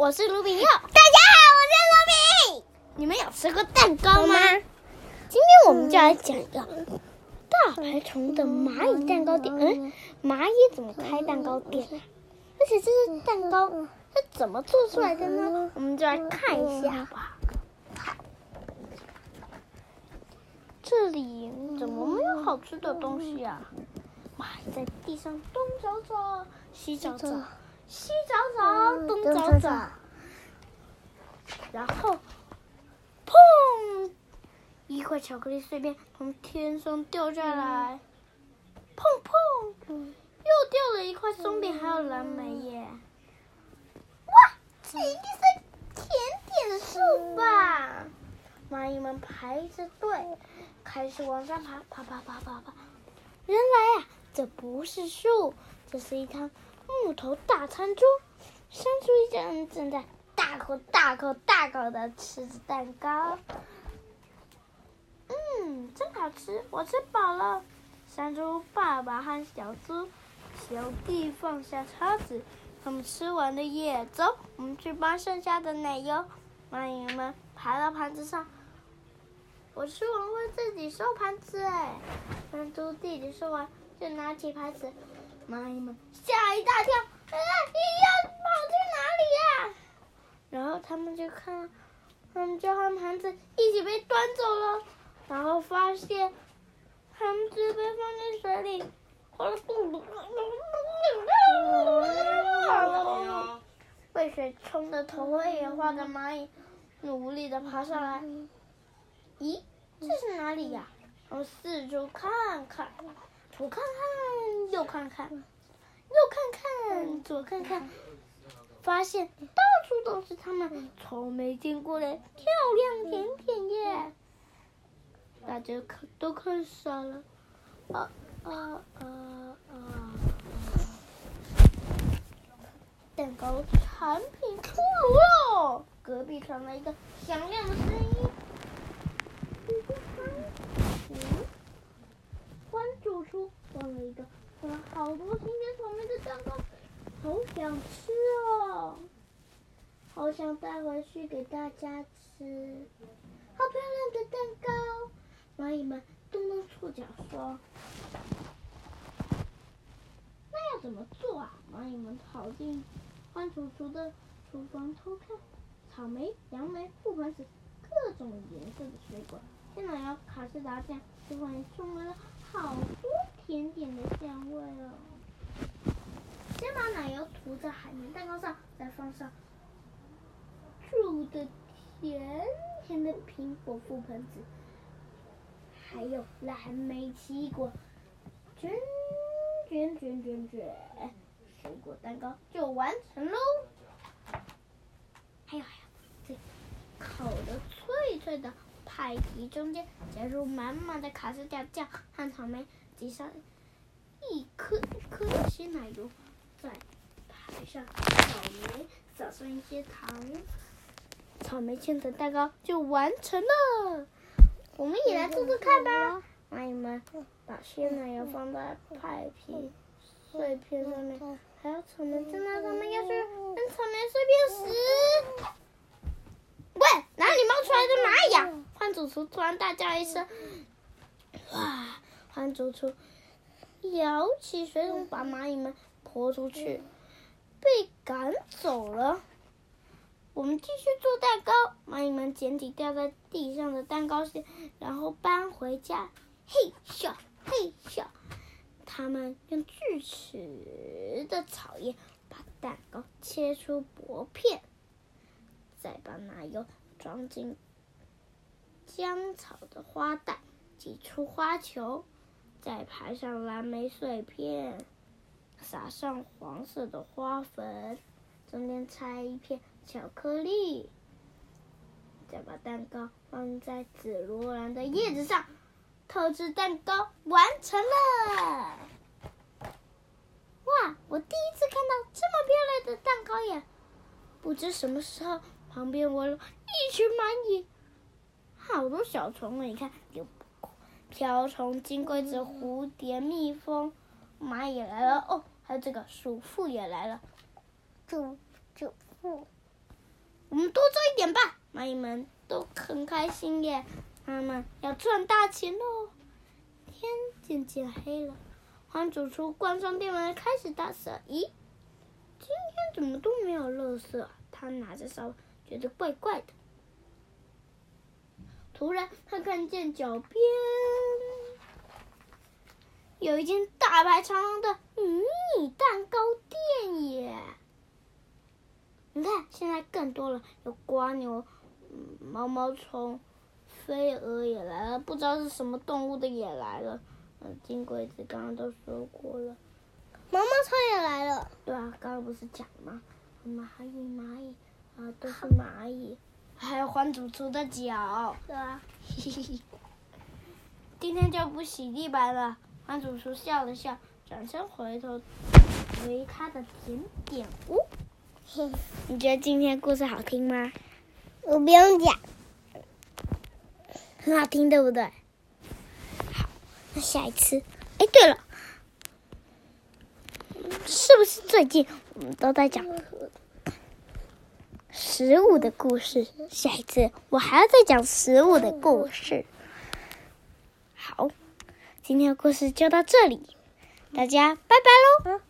我是卢炳佑。大家好，我是卢炳。你们有吃过蛋糕吗？今天我们就来讲一个大排虫的蚂蚁蛋糕店。嗯，蚂蚁怎么开蛋糕店啊？而且这是蛋糕是怎么做出来的呢？我们就来看一下吧。这里怎么没有好吃的东西啊？蚂蚁在地上东找找，西找找，西找找，东找找，然后，砰！一块巧克力碎片从天上掉下来，砰砰！又掉了一块松饼，还有蓝莓耶！哇，这一定是甜点树吧？蚂蚁们排着队，开始往上爬，爬爬爬爬爬。原来啊，这不是树，这是一张木头大餐桌。山猪一家人正在大口大口大口的吃着蛋糕。嗯，真好吃，我吃饱了。山猪爸爸和小猪小弟放下叉子，他们吃完了耶。走，我们去搬剩下的奶油。蚂蚁们爬到盘子上。我吃完会自己收盘子哎，山猪弟弟说完就拿起盘子，蚂蚁们吓一大跳，啊，你要跑去哪里呀？然后他们就看，他们就和盘子一起被端走了，然后发现盘子被放进水里，被水冲的头昏眼花的蚂蚁努力的爬上来。咦，这是哪里呀？我四处看看，我看看，右看看，右看看，左看看，发现到处都是他们从没见过的漂亮甜点耶！大家看都看傻了。啊啊啊啊！蛋糕产品出炉了，隔壁传来一个响亮的声音。嗯，关主厨放了一个放了好多新鲜草莓的蛋糕，好想吃哦，好想带回去给大家吃，好漂亮的蛋糕！蚂蚁们动动触角说：“那要怎么做啊？”蚂蚁们跑进关主厨的厨房偷看，草莓、杨梅、覆盆子，各种颜色的水果。鲜奶油、卡士达酱，厨房里充满了好多甜点的香味哦。先把奶油涂在海绵蛋糕上，再放上煮的甜甜的苹果覆盆子，还有蓝莓奇异果，卷卷卷卷卷，水果蛋糕就完成喽。还有还有，这烤的脆脆的。派皮中间加入满满的卡士达酱和草莓，挤上一颗一颗的鲜奶油，再排上草莓，撒上一些糖，草莓馅的蛋糕就完成了。我们也来做做看吧。蚂蚁们把鲜奶油放在派皮碎片上面，还有草莓在那上面，要是跟草莓碎片时。喂，哪里冒出来的蚂蚁呀？主厨突然大叫一声：“哇！”换主厨摇起水桶，把蚂蚁们泼出去，被赶走了。我们继续做蛋糕。蚂蚁们捡起掉在地上的蛋糕屑，然后搬回家。嘿咻，嘿咻！他们用锯齿的草叶把蛋糕切出薄片。再把奶油装进姜草的花袋，挤出花球，再排上蓝莓碎片，撒上黄色的花粉，中间插一片巧克力，再把蛋糕放在紫罗兰的叶子上，特制蛋糕完成了！哇，我第一次看到这么漂亮的蛋糕呀！不知什么时候。旁边围了一群蚂蚁，好多小虫，你看有瓢虫、金龟子、蝴蝶、蜜蜂，蚂蚁来了哦，还有这个鼠妇也来了，鼠鼠妇，我们多做一点吧。蚂蚁们都很开心耶，他们要赚大钱喽。天渐渐黑了，黄主厨关上店门，开始打扫。咦，今天怎么都没有垃圾？他拿着扫，觉得怪怪的。突然，他看见脚边有一间大排长龙的迷你蛋糕店耶！你看，现在更多了，有蜗牛、毛毛虫、飞蛾也来了，不知道是什么动物的也来了。嗯，金龟子刚刚都说过了，毛毛虫也来了。对啊，刚刚不是讲了吗？蚂蚁，蚂蚁啊，都是 蚂蚁。还有黄主厨的脚，对啊，嘿嘿嘿。今天就不洗地板了。黄主厨笑了笑，转身回头回他的甜点屋。嘿，你觉得今天故事好听吗？我不用讲，很好听，对不对？好，那下一次。哎，对了，是不是最近我们都在讲？食物的故事，下一次我还要再讲食物的故事。好，今天的故事就到这里，大家拜拜喽。